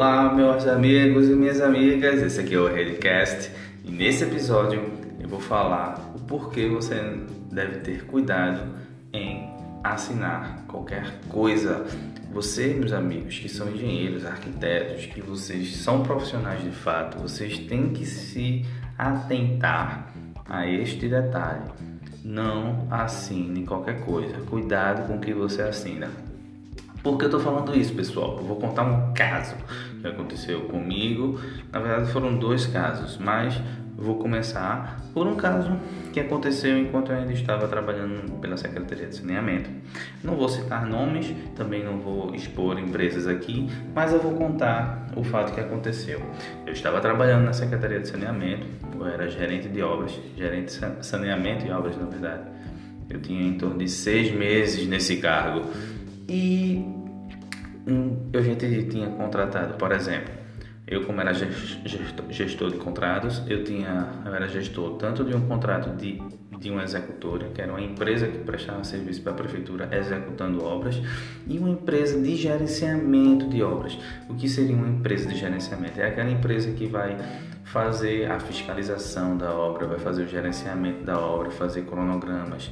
Olá, meus amigos e minhas amigas, esse aqui é o Redcast e nesse episódio eu vou falar o porquê você deve ter cuidado em assinar qualquer coisa. Você, meus amigos, que são engenheiros, arquitetos, que vocês são profissionais de fato, vocês têm que se atentar a este detalhe. Não assine qualquer coisa. Cuidado com o que você assina. Por que eu estou falando isso, pessoal? Eu vou contar um caso que aconteceu comigo. Na verdade, foram dois casos, mas vou começar por um caso que aconteceu enquanto eu ainda estava trabalhando pela Secretaria de Saneamento. Não vou citar nomes, também não vou expor empresas aqui, mas eu vou contar o fato que aconteceu. Eu estava trabalhando na Secretaria de Saneamento, eu era gerente de obras, gerente de saneamento e obras, na verdade. Eu tinha em torno de seis meses nesse cargo. E um, eu já tinha contratado, por exemplo, eu como era gestor, gestor de contratos, eu tinha, eu era gestor tanto de um contrato de, de uma executora, que era uma empresa que prestava serviço para a prefeitura executando obras, e uma empresa de gerenciamento de obras. O que seria uma empresa de gerenciamento? É aquela empresa que vai fazer a fiscalização da obra, vai fazer o gerenciamento da obra, fazer cronogramas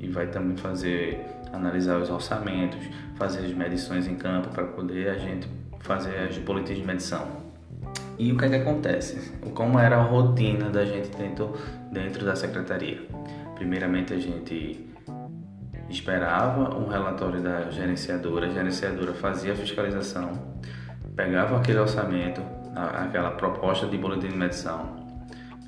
e vai também fazer analisar os orçamentos, fazer as medições em campo para poder a gente fazer as boletins de medição. E o que é que acontece? Como era a rotina da gente dentro, dentro da secretaria? Primeiramente a gente esperava um relatório da gerenciadora, a gerenciadora fazia a fiscalização, pegava aquele orçamento, aquela proposta de boletim de medição,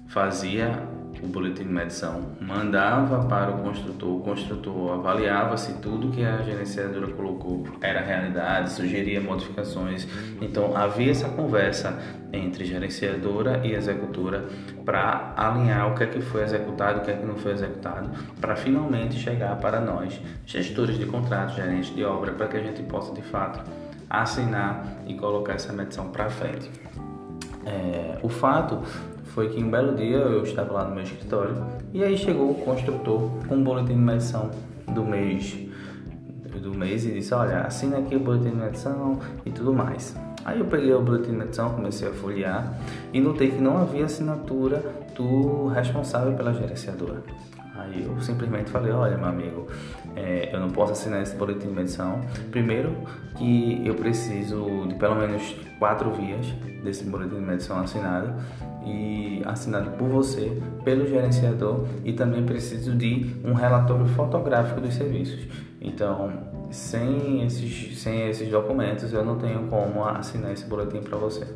fazia o boletim de medição, mandava para o construtor, o construtor avaliava se tudo que a gerenciadora colocou era realidade, sugeria modificações. Então havia essa conversa entre gerenciadora e executora para alinhar o que é que foi executado, o que é que não foi executado, para finalmente chegar para nós, gestores de contratos, gerentes de obra, para que a gente possa de fato assinar e colocar essa medição para frente. É, o fato foi que um belo dia eu estava lá no meu escritório e aí chegou o construtor com um boletim de medição do mês do mês e disse, olha, assina aqui o boletim de medição e tudo mais. Aí eu peguei o boletim de medição, comecei a folhear e notei que não havia assinatura responsável pela gerenciadora. Aí eu simplesmente falei, olha meu amigo, é, eu não posso assinar esse boletim de medição. Primeiro que eu preciso de pelo menos quatro vias desse boletim de medição assinado e assinado por você, pelo gerenciador e também preciso de um relatório fotográfico dos serviços. Então, sem esses, sem esses documentos, eu não tenho como assinar esse boletim para você.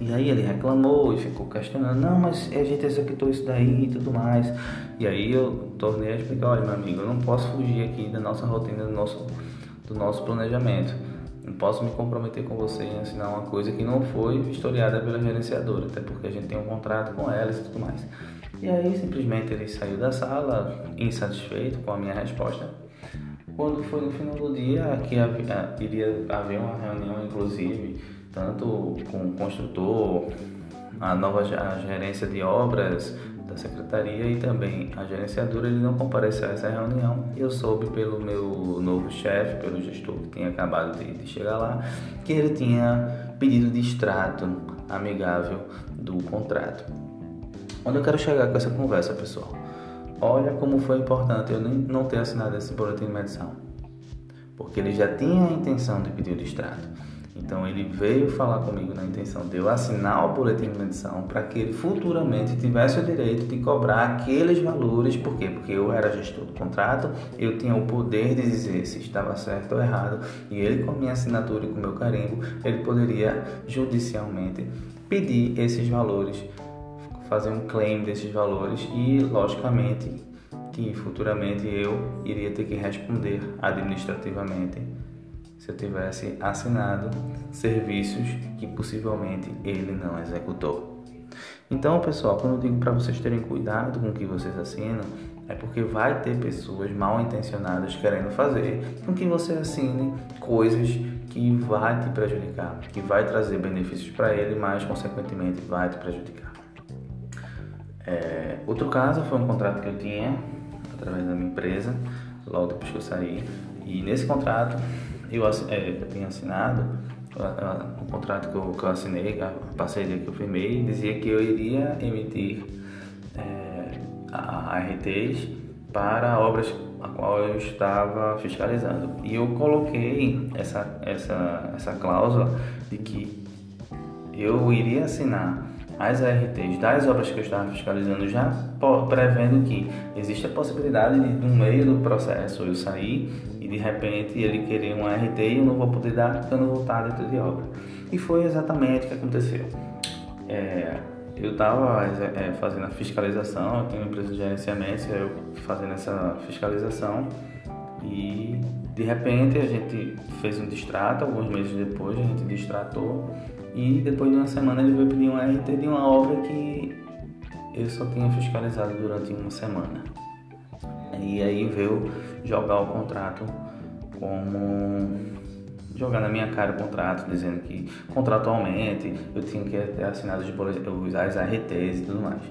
E aí ele reclamou e ficou questionando, não, mas a gente executou isso daí e tudo mais. E aí eu tornei a explicar, olha meu amigo, eu não posso fugir aqui da nossa rotina, do nosso, do nosso planejamento. Não posso me comprometer com você em assinar uma coisa que não foi historiada pela gerenciadora, até porque a gente tem um contrato com elas e tudo mais. E aí simplesmente ele saiu da sala, insatisfeito com a minha resposta. Quando foi no final do dia, que havia, iria haver uma reunião, inclusive, tanto com o construtor, a nova a gerência de obras da secretaria e também a gerenciadora, ele não compareceu a essa reunião. Eu soube pelo meu novo chefe, pelo gestor que tinha acabado de, de chegar lá, que ele tinha pedido de extrato amigável do contrato. Onde eu quero chegar com essa conversa, pessoal? Olha como foi importante eu não ter assinado esse boletim de medição, porque ele já tinha a intenção de pedir o extrato. Então ele veio falar comigo na intenção de eu assinar o boletim de medição para que ele futuramente tivesse o direito de cobrar aqueles valores. Por quê? Porque eu era gestor do contrato, eu tinha o poder de dizer se estava certo ou errado, e ele com a minha assinatura e com o meu carimbo, ele poderia judicialmente pedir esses valores, fazer um claim desses valores e, logicamente, que futuramente eu iria ter que responder administrativamente se eu tivesse assinado serviços que possivelmente ele não executou. Então, pessoal, quando eu digo para vocês terem cuidado com o que vocês assinam, é porque vai ter pessoas mal intencionadas querendo fazer com que você assine coisas que vai te prejudicar, que vai trazer benefícios para ele, mas consequentemente vai te prejudicar. É, outro caso foi um contrato que eu tinha através da minha empresa, logo depois que eu saí, e nesse contrato eu, é, eu tinha assinado o contrato que eu, que eu assinei, a parceria que eu firmei, dizia que eu iria emitir é, ARTs para obras a qual eu estava fiscalizando. E eu coloquei essa, essa, essa cláusula de que eu iria assinar as ARTs das obras que eu estava fiscalizando, já prevendo que existe a possibilidade de, no meio do processo, eu sair e de repente ele querer um ART e eu não vou poder dar porque eu não vou estar dentro de obra. E foi exatamente o que aconteceu. É, eu estava é, fazendo a fiscalização, eu tenho uma empresa de gerenciamento, eu fazendo essa fiscalização e de repente a gente fez um distrato, alguns meses depois a gente distratou e depois de uma semana ele veio pedir um RT de uma obra que eu só tinha fiscalizado durante uma semana. E aí veio jogar o contrato como jogar na minha cara o contrato, dizendo que contratualmente eu tinha que ter assinado os, ARTs e tudo mais.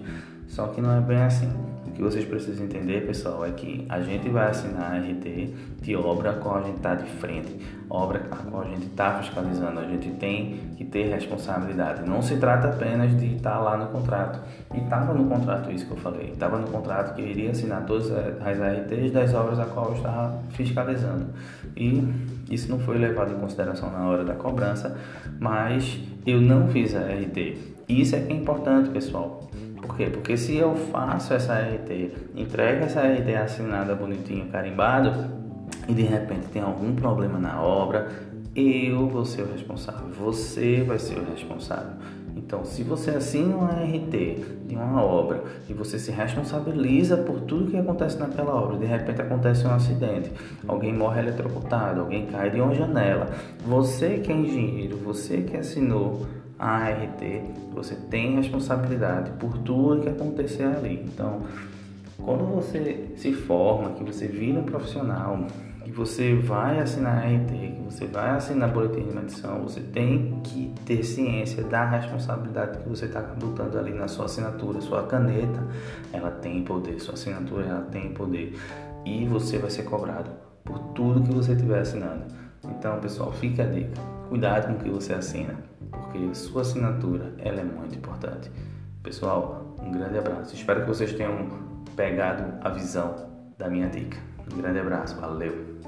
Só que não é bem assim que vocês precisam entender, pessoal, é que a gente vai assinar a RT de obra com a gente está de frente, obra com a gente está fiscalizando, a gente tem que ter responsabilidade. Não se trata apenas de estar tá lá no contrato. E estava no contrato isso que eu falei, estava no contrato que eu iria assinar todas as RTs das obras a qual eu estava fiscalizando. E isso não foi levado em consideração na hora da cobrança, mas eu não fiz a RT. Isso é que é importante, pessoal. Por quê? Porque se eu faço essa RT, entrego essa RT assinada bonitinho, carimbado, e de repente tem algum problema na obra, eu vou ser o responsável, você vai ser o responsável. Então, se você assina uma RT de uma obra e você se responsabiliza por tudo que acontece naquela obra, de repente acontece um acidente, alguém morre eletrocutado, alguém cai de uma janela, você que é engenheiro, você que assinou a ART, você tem responsabilidade por tudo que acontecer ali. Então, quando você se forma, que você vira um profissional, que você vai assinar a ART, que você vai assinar boletim de medição, você tem que ter ciência da responsabilidade que você está botando ali na sua assinatura, sua caneta, ela tem poder, sua assinatura ela tem poder e você vai ser cobrado por tudo que você estiver assinando. Então, pessoal, fica a dica. Cuidado com o que você assina porque sua assinatura ela é muito importante. Pessoal, um grande abraço. Espero que vocês tenham pegado a visão da minha dica. Um grande abraço, valeu!